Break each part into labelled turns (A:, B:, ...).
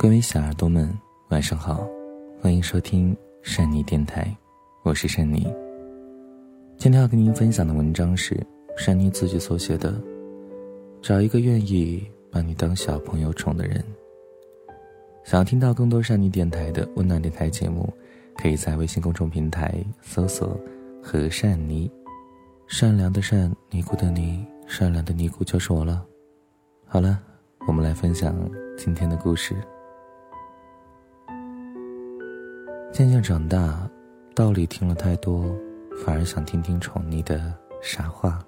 A: 各位小耳朵们，晚上好，欢迎收听善妮电台，我是善妮。今天要跟您分享的文章是善妮自己所写的：“找一个愿意把你当小朋友宠的人。”想要听到更多善妮电台的温暖电台节目，可以在微信公众平台搜索“和善妮”，善良的善，尼姑的尼，善良的尼姑就是我了。好了，我们来分享今天的故事。渐渐长大，道理听了太多，反而想听听宠溺的傻话。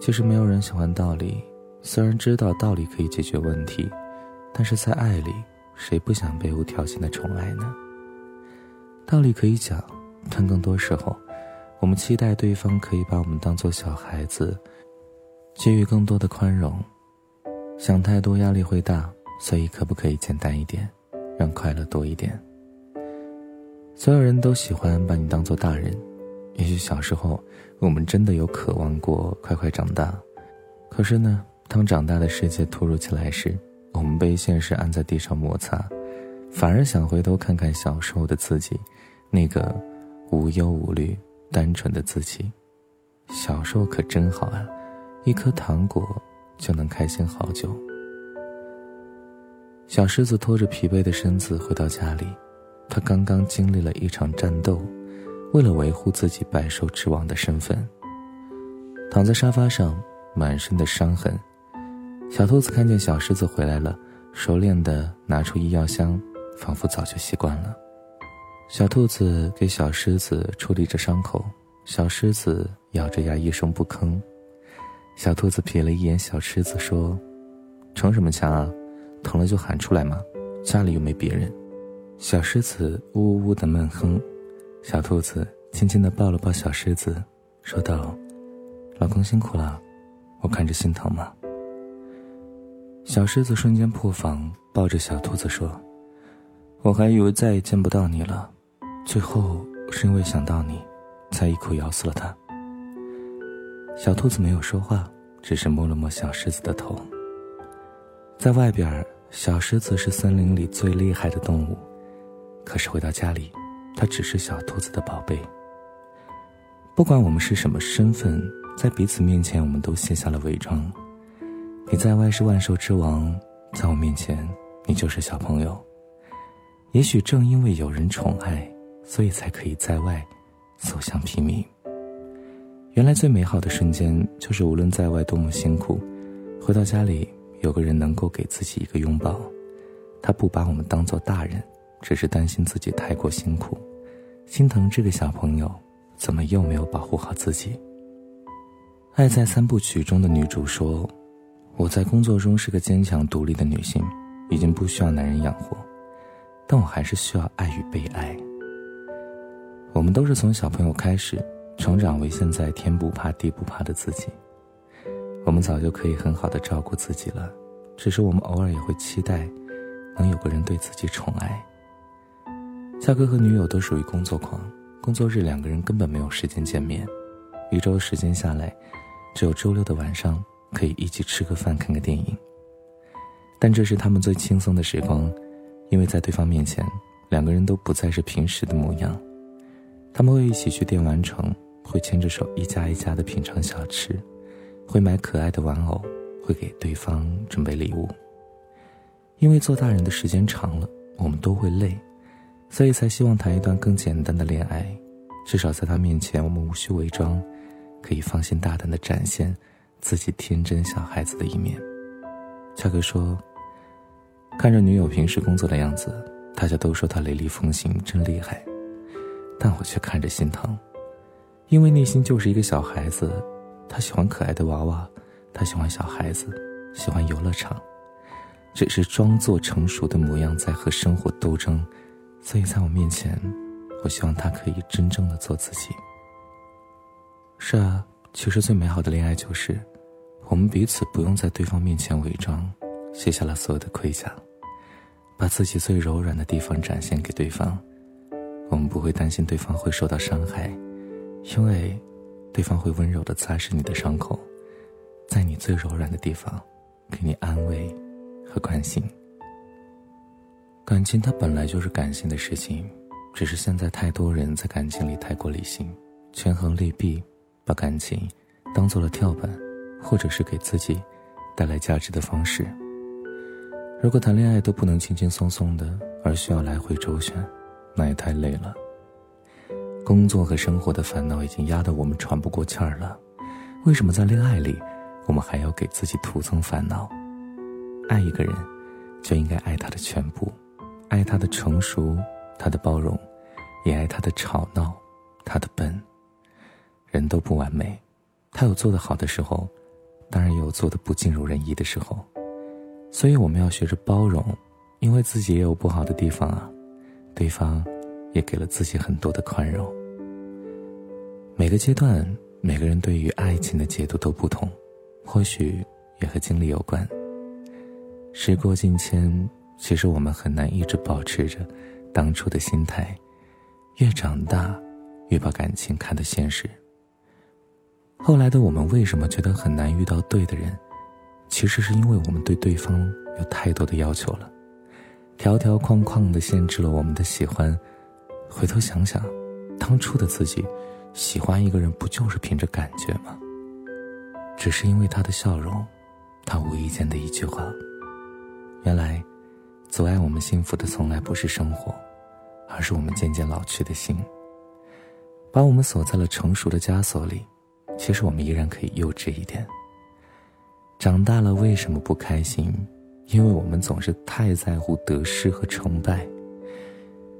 A: 其实没有人喜欢道理，虽然知道道理可以解决问题，但是在爱里，谁不想被无条件的宠爱呢？道理可以讲，但更多时候，我们期待对方可以把我们当做小孩子，给予更多的宽容。想太多压力会大，所以可不可以简单一点，让快乐多一点？所有人都喜欢把你当做大人，也许小时候我们真的有渴望过快快长大，可是呢，当长大的世界突如其来时，我们被现实按在地上摩擦，反而想回头看看小时候的自己，那个无忧无虑、单纯的自己。小时候可真好啊，一颗糖果就能开心好久。小狮子拖着疲惫的身子回到家里。他刚刚经历了一场战斗，为了维护自己百兽之王的身份，躺在沙发上，满身的伤痕。小兔子看见小狮子回来了，熟练地拿出医药箱，仿佛早就习惯了。小兔子给小狮子处理着伤口，小狮子咬着牙一声不吭。小兔子瞥了一眼小狮子，说：“逞什么强啊？疼了就喊出来嘛，家里又没别人。”小狮子呜呜呜的闷哼，小兔子轻轻的抱了抱小狮子，说道：“老公辛苦了，我看着心疼吗？”小狮子瞬间破防，抱着小兔子说：“我还以为再也见不到你了，最后是因为想到你，才一口咬死了它。”小兔子没有说话，只是摸了摸小狮子的头。在外边，小狮子是森林里最厉害的动物。可是回到家里，它只是小兔子的宝贝。不管我们是什么身份，在彼此面前，我们都卸下了伪装。你在外是万兽之王，在我面前，你就是小朋友。也许正因为有人宠爱，所以才可以在外所向披靡。原来最美好的瞬间，就是无论在外多么辛苦，回到家里有个人能够给自己一个拥抱，他不把我们当做大人。只是担心自己太过辛苦，心疼这个小朋友，怎么又没有保护好自己？《爱在三部曲》中的女主说：“我在工作中是个坚强独立的女性，已经不需要男人养活，但我还是需要爱与被爱。”我们都是从小朋友开始，成长为现在天不怕地不怕的自己。我们早就可以很好的照顾自己了，只是我们偶尔也会期待，能有个人对自己宠爱。夏哥和女友都属于工作狂，工作日两个人根本没有时间见面，一周时间下来，只有周六的晚上可以一起吃个饭、看个电影。但这是他们最轻松的时光，因为在对方面前，两个人都不再是平时的模样。他们会一起去电玩城，会牵着手一家一家的品尝小吃，会买可爱的玩偶，会给对方准备礼物。因为做大人的时间长了，我们都会累。所以才希望谈一段更简单的恋爱，至少在他面前，我们无需伪装，可以放心大胆的展现自己天真小孩子的一面。恰哥说：“看着女友平时工作的样子，大家都说她雷厉风行，真厉害，但我却看着心疼，因为内心就是一个小孩子，他喜欢可爱的娃娃，他喜欢小孩子，喜欢游乐场，只是装作成熟的模样，在和生活斗争。”所以，在我面前，我希望他可以真正的做自己。是啊，其实最美好的恋爱就是，我们彼此不用在对方面前伪装，卸下了所有的盔甲，把自己最柔软的地方展现给对方。我们不会担心对方会受到伤害，因为，对方会温柔的擦拭你的伤口，在你最柔软的地方，给你安慰和关心。感情它本来就是感性的事情，只是现在太多人在感情里太过理性，权衡利弊，把感情当做了跳板，或者是给自己带来价值的方式。如果谈恋爱都不能轻轻松松的，而需要来回周旋，那也太累了。工作和生活的烦恼已经压得我们喘不过气儿了，为什么在恋爱里，我们还要给自己徒增烦恼？爱一个人，就应该爱他的全部，爱他的成熟，他的包容，也爱他的吵闹，他的笨。人都不完美，他有做得好的时候，当然也有做得不尽如人意的时候，所以我们要学着包容，因为自己也有不好的地方啊，对方。也给了自己很多的宽容。每个阶段，每个人对于爱情的解读都不同，或许也和经历有关。时过境迁，其实我们很难一直保持着当初的心态。越长大，越把感情看得现实。后来的我们为什么觉得很难遇到对的人？其实是因为我们对对方有太多的要求了，条条框框的限制了我们的喜欢。回头想想，当初的自己，喜欢一个人不就是凭着感觉吗？只是因为他的笑容，他无意间的一句话。原来，阻碍我们幸福的从来不是生活，而是我们渐渐老去的心。把我们锁在了成熟的枷锁里，其实我们依然可以幼稚一点。长大了为什么不开心？因为我们总是太在乎得失和成败。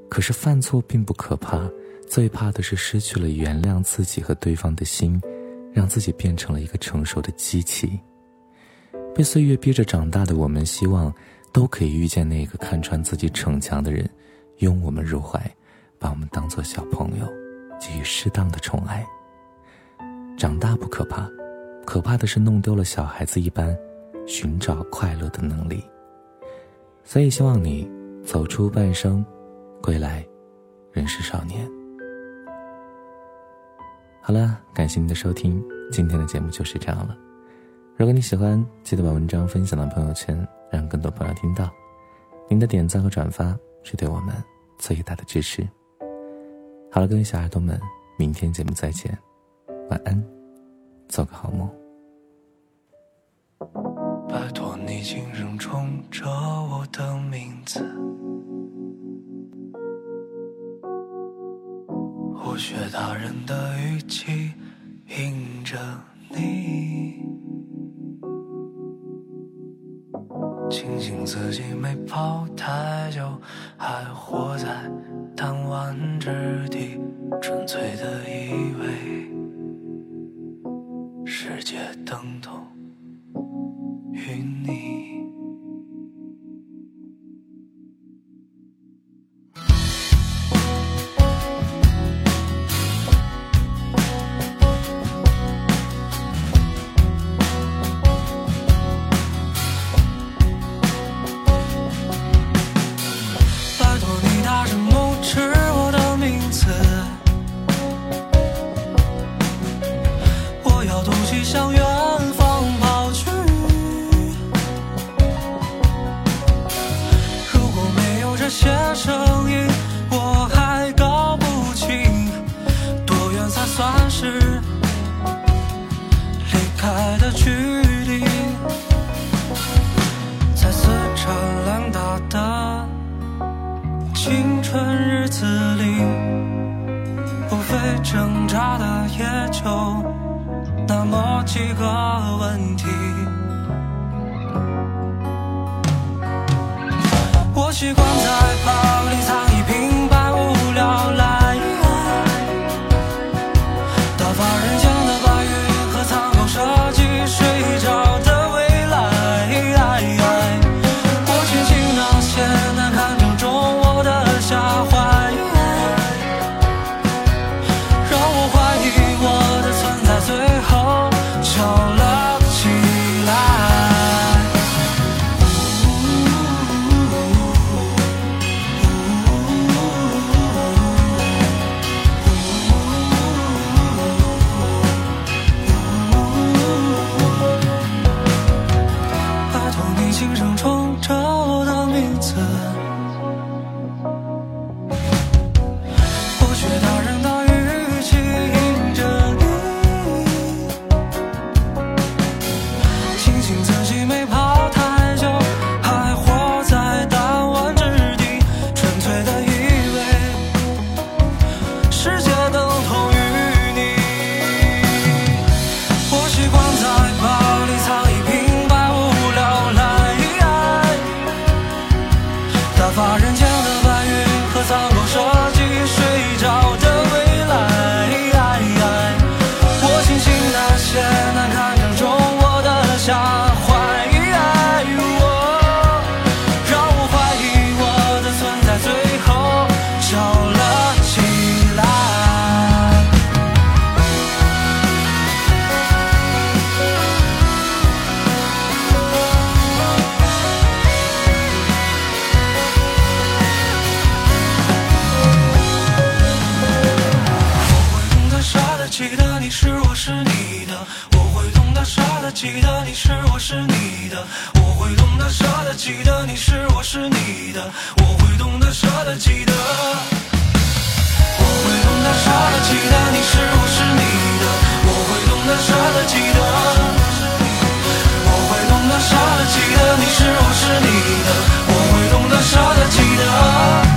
A: 可是犯错并不可怕，最怕的是失去了原谅自己和对方的心，让自己变成了一个成熟的机器。被岁月逼着长大的我们，希望都可以遇见那个看穿自己逞强的人，拥我们入怀，把我们当做小朋友，给予适当的宠爱。长大不可怕，可怕的是弄丢了小孩子一般寻找快乐的能力。所以希望你走出半生。归来，仍是少年。好了，感谢您的收听，今天的节目就是这样了。如果你喜欢，记得把文章分享到朋友圈，让更多朋友听到。您的点赞和转发是对我们最大的支持。好了，各位小耳朵们，明天节目再见，晚安，做个好梦。拜托你轻声冲着我的名字。我学大人的语气，迎着你，自己没跑太久，还活在弹丸之地，纯粹的以为距离在撕扯烂打的青春日子里，不被挣扎的也就那么几个问题。我习惯在巴黎。懂得，舍得，记得，你
B: 是我是你的，我会懂得，舍得，记得，你是我是你的，我会懂得，舍得，记得，我会懂得，舍得，记得，你是我是你的，我会懂得，舍得，记得，我会懂得，舍得，记得，你是我是你的，我会懂得，舍得，记得。